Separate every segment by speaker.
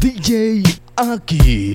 Speaker 1: DJ Aki.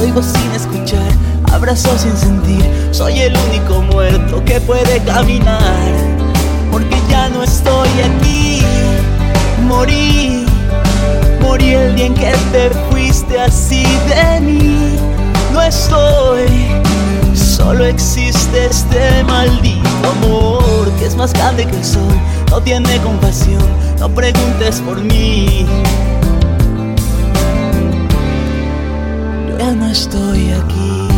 Speaker 2: oigo sin escuchar, abrazo sin sentir. Soy el único muerto que puede caminar, porque ya no estoy aquí. Morí, morí el día en que te fuiste así de mí. No estoy, solo existe este maldito amor que es más grande que el sol. No tiene compasión, no preguntes por mí. No estoy aquí.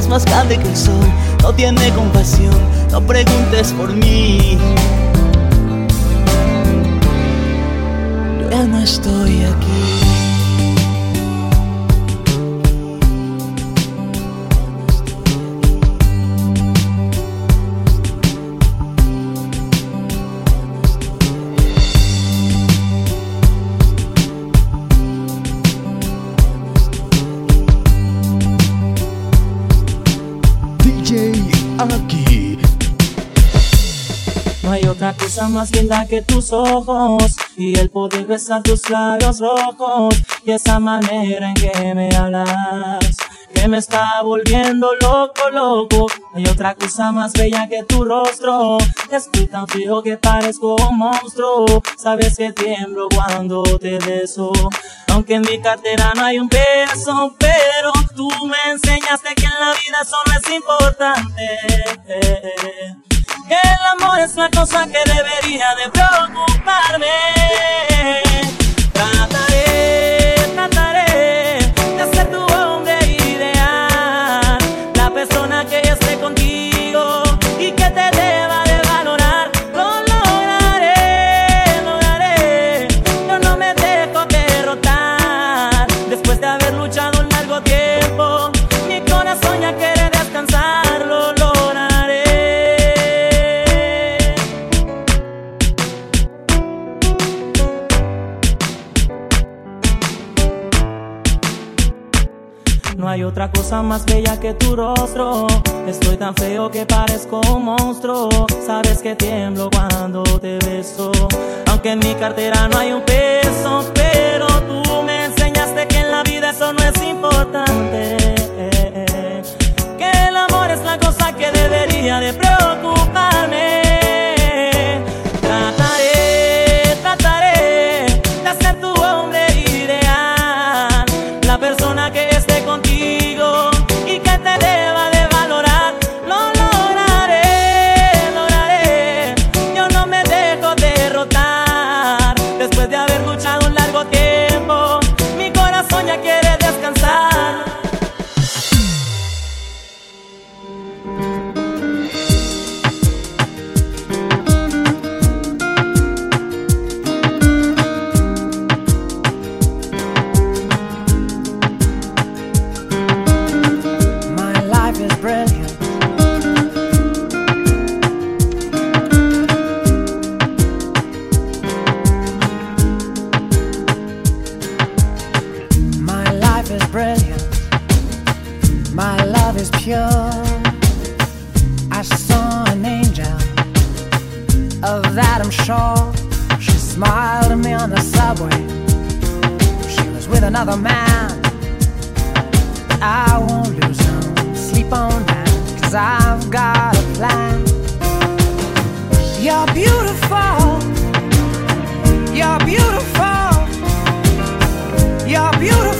Speaker 2: es más grande que el sol. No tiene compasión, no preguntes por mí. Ya no estoy aquí.
Speaker 3: Cosa más linda que tus ojos y el poder besar tus labios rojos y esa manera en que me hablas que me está volviendo loco, loco. Hay otra cosa más bella que tu rostro. Estoy tan frío que parezco un monstruo. Sabes que tiemblo cuando te beso. Aunque en mi cartera no hay un peso, pero tú me enseñaste que en la vida eso no es importante. El amor es la cosa que debería de preocuparme. Trataré, trataré de ser tu hombre ideal, la persona que esté contigo y que te deba de valorar. Lo lograré, lograré. Yo no me dejo derrotar. Después de haber luchado un largo tiempo, mi corazón ya quiere No hay otra cosa más bella que tu rostro. Estoy tan feo que parezco un monstruo. Sabes que tiemblo cuando te beso. Aunque en mi cartera no hay un peso, pero tú me enseñaste que en la vida eso no es importante. Que el amor es la cosa que debería de preocuparme.
Speaker 4: of Adam Shaw. She smiled at me on the subway. She was with another man. I won't lose on, sleep on that, cause I've got a plan. You're beautiful. You're beautiful. You're beautiful.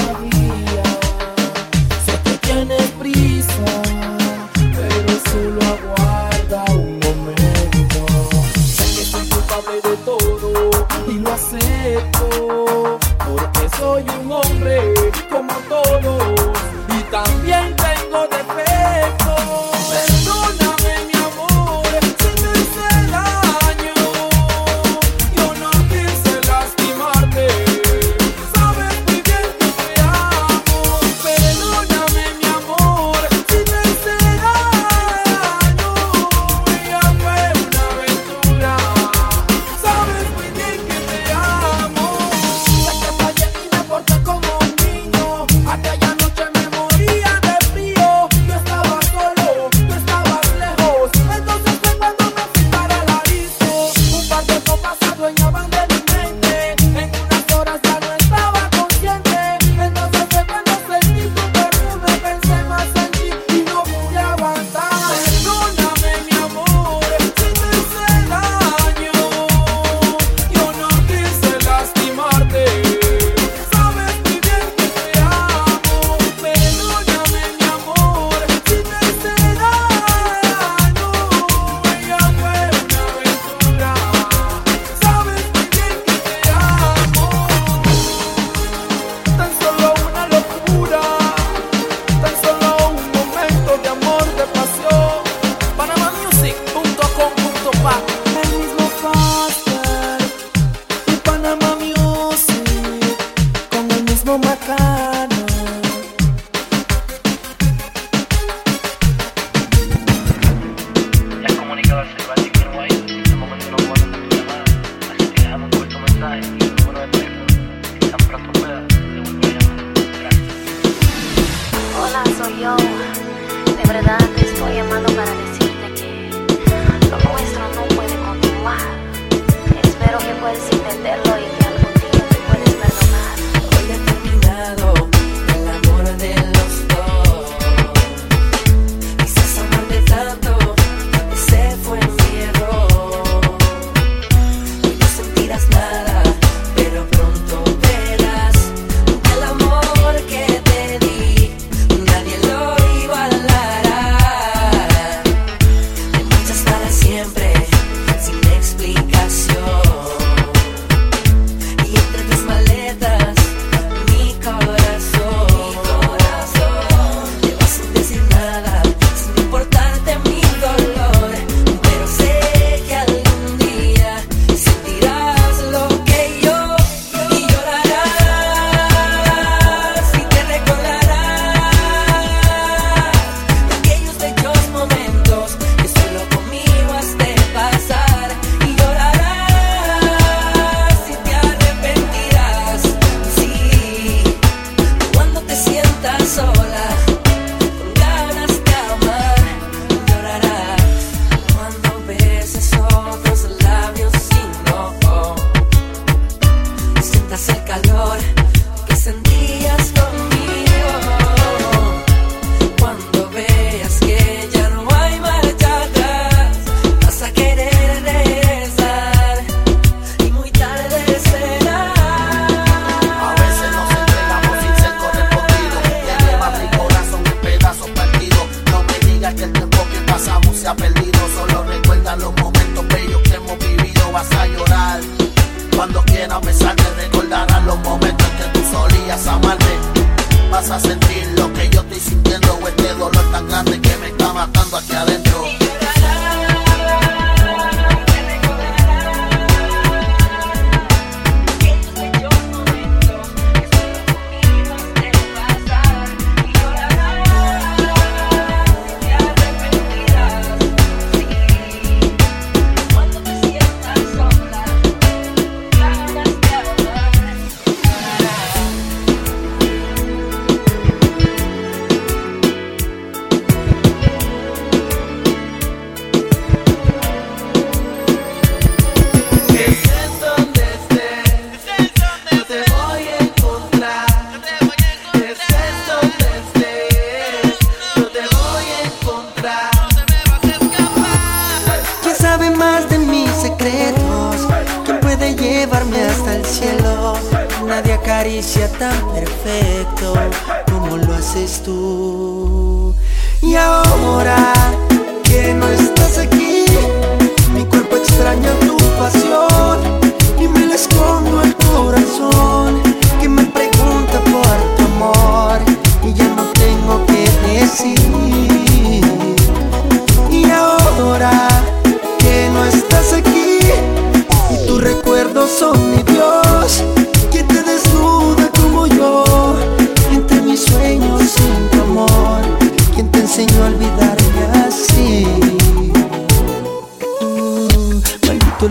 Speaker 5: caricia tan perfecto como lo haces tú. Y ahora que no estás aquí, mi cuerpo extraña tu pasión.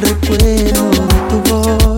Speaker 5: recuerdo de tu voz.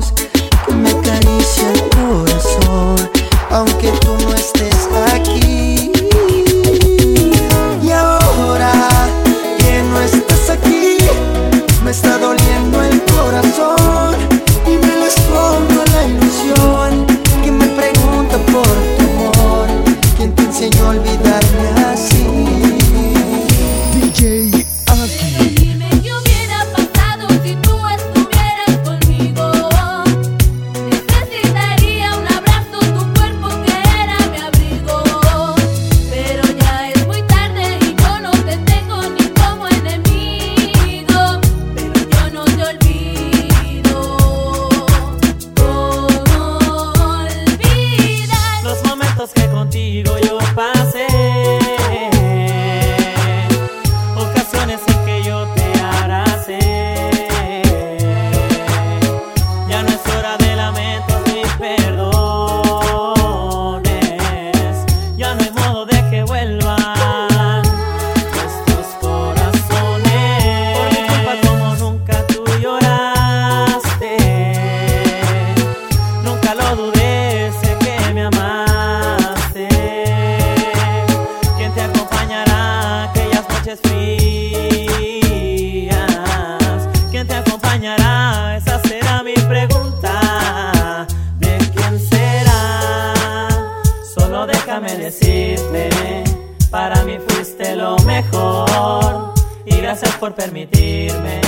Speaker 5: por
Speaker 6: permitirme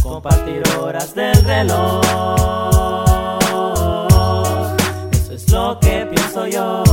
Speaker 6: compartir horas del reloj. Eso es lo que pienso yo.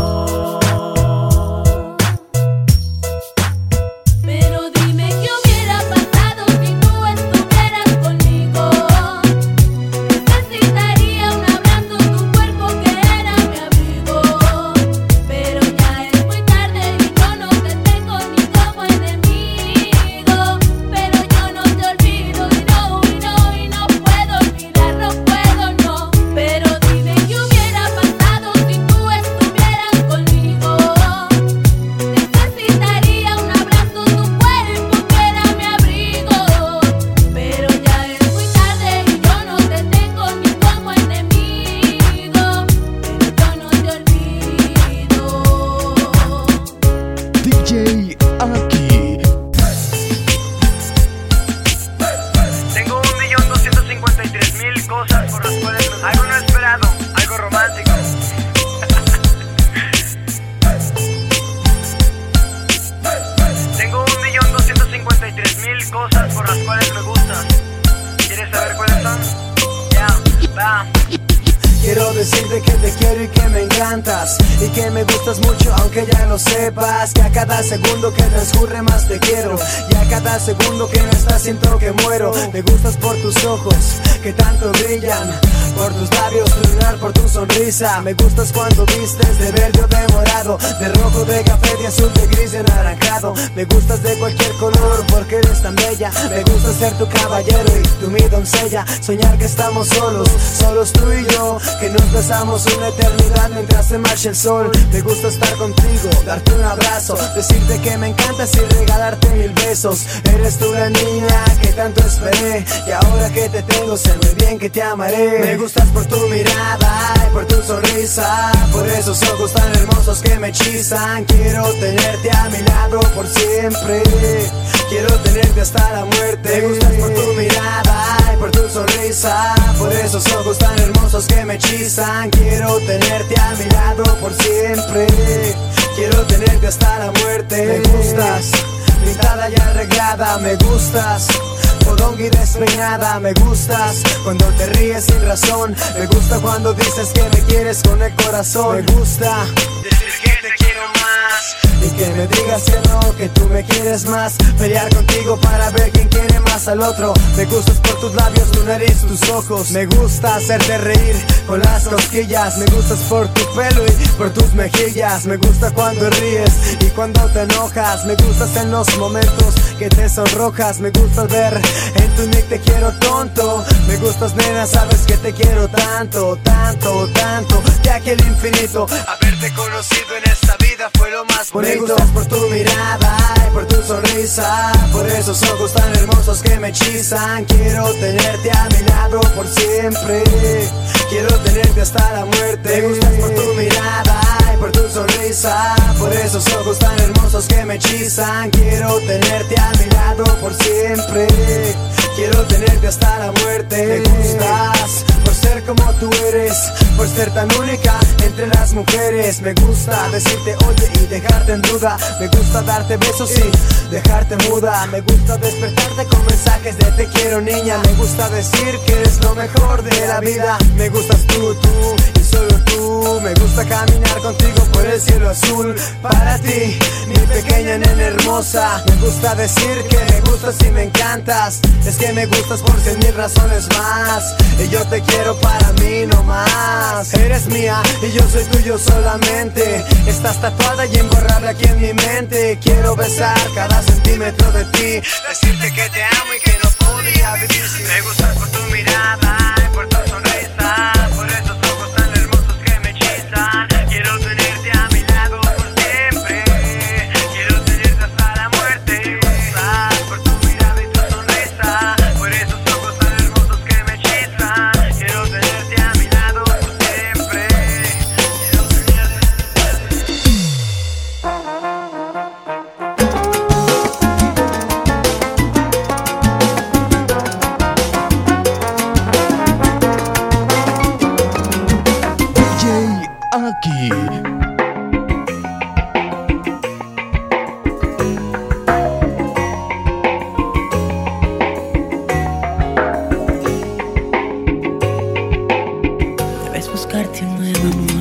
Speaker 7: Decirte que te quiero y que me encantas. Y que me gustas mucho aunque ya lo sepas Que a cada segundo que transcurre más te quiero. Y a cada segundo que no estás siento que muero. Me gustas por tus ojos que tanto brillan. Por tus labios, tu lunar, por tu sonrisa. Me gustas cuando vistes de verde o de morado. De rojo, de café, de azul, de gris, de anaranjado. Me gustas de cualquier color porque eres tan bella. Me gusta ser tu caballero y tú mi doncella. Soñar que estamos solos, solos tú y yo Que nos besamos una eternidad mientras se marcha el sol. Me gusta estar contigo, darte un abrazo Decirte que me encantas y regalarte mil besos. Eres tú la niña que tanto esperé Y ahora que te tengo sé muy bien que te amaré. Me gustas por tu mirada y por tu sonrisa Por esos ojos tan hermosos que me hechizan. Quiero tenerte a mi lado por siempre. Quiero tenerte hasta la muerte. Me gustas por tu mirada y por tu sonrisa Por esos ojos tan hermosos que me hechizan Quiero tenerte a mi lado por siempre. Quiero tenerte hasta la muerte. Me gustas. Pintada y arreglada, me gustas. Podonga y despeinada, me gustas. Cuando te ríes sin razón Me gusta cuando dices que me quieres con el corazón. Me gusta. Decir que te y que me digas que no, que tú me quieres más. Pelear contigo para ver quién quiere más al otro. Me gustas por tus labios, tu nariz, tus ojos. Me gusta hacerte reír con las cosquillas. Me gustas por tu pelo y por tus mejillas. Me gusta cuando ríes y cuando te enojas. Me gustas en los momentos que te sonrojas. Me gusta ver en tu nick te quiero tonto. Me gustas nena, sabes que te quiero tanto, tanto, tanto. De aquí al infinito Haberte conocido en esta vida fue lo más bonito Me gustas por tu mirada y por tu sonrisa. Por esos ojos tan hermosos que me hechizan. Quiero tenerte a mi lado por siempre. Quiero tenerte hasta la muerte. Me gustas por tu mirada y por tu sonrisa. Por esos ojos tan hermosos que me hechizan. Quiero tenerte a mi lado por siempre. Quiero tenerte hasta la muerte. Me gustas por como tú eres Por ser tan única entre las mujeres. Me gusta decirte oye y dejarte en duda. Me gusta darte besos y dejarte muda. Me gusta despertarte con mensajes de te quiero niña. Me gusta decir que eres lo mejor de la vida. Me gustas tú, tú y solo tú. Me gusta caminar contigo por el cielo azul. Para ti, mi pequeña nena hermosa. Me gusta decir que me gustas y me encantas. Es que me gustas por cien mil razones más. Y yo te quiero para mí no más. Eres mía y yo soy tuyo solamente. Estás tatuada y emborrada aquí en mi mente. Quiero besar cada centímetro de ti. Decirte que te amo y que no podría vivir sin Me gustas por tu mirada
Speaker 2: buscarte un nuevo amor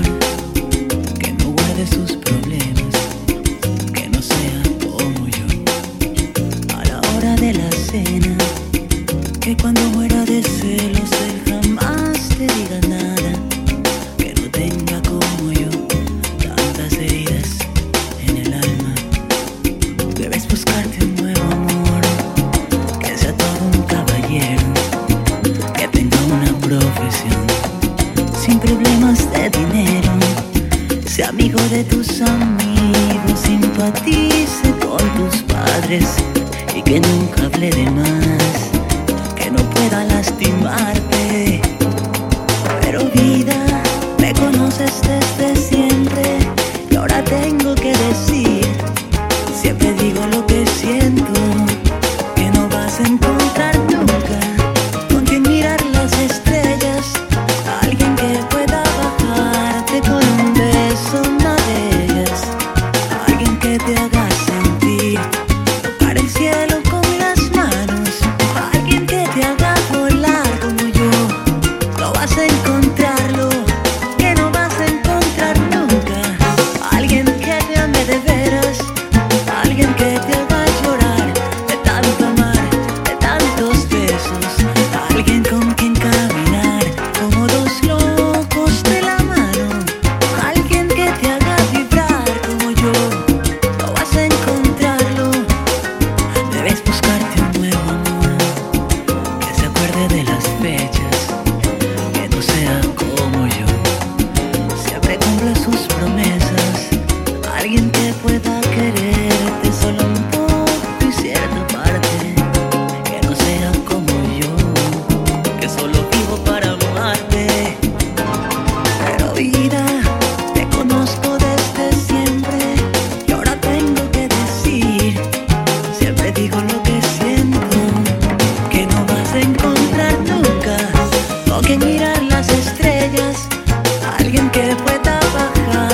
Speaker 2: mirar las estrellas, alguien que pueda bajarte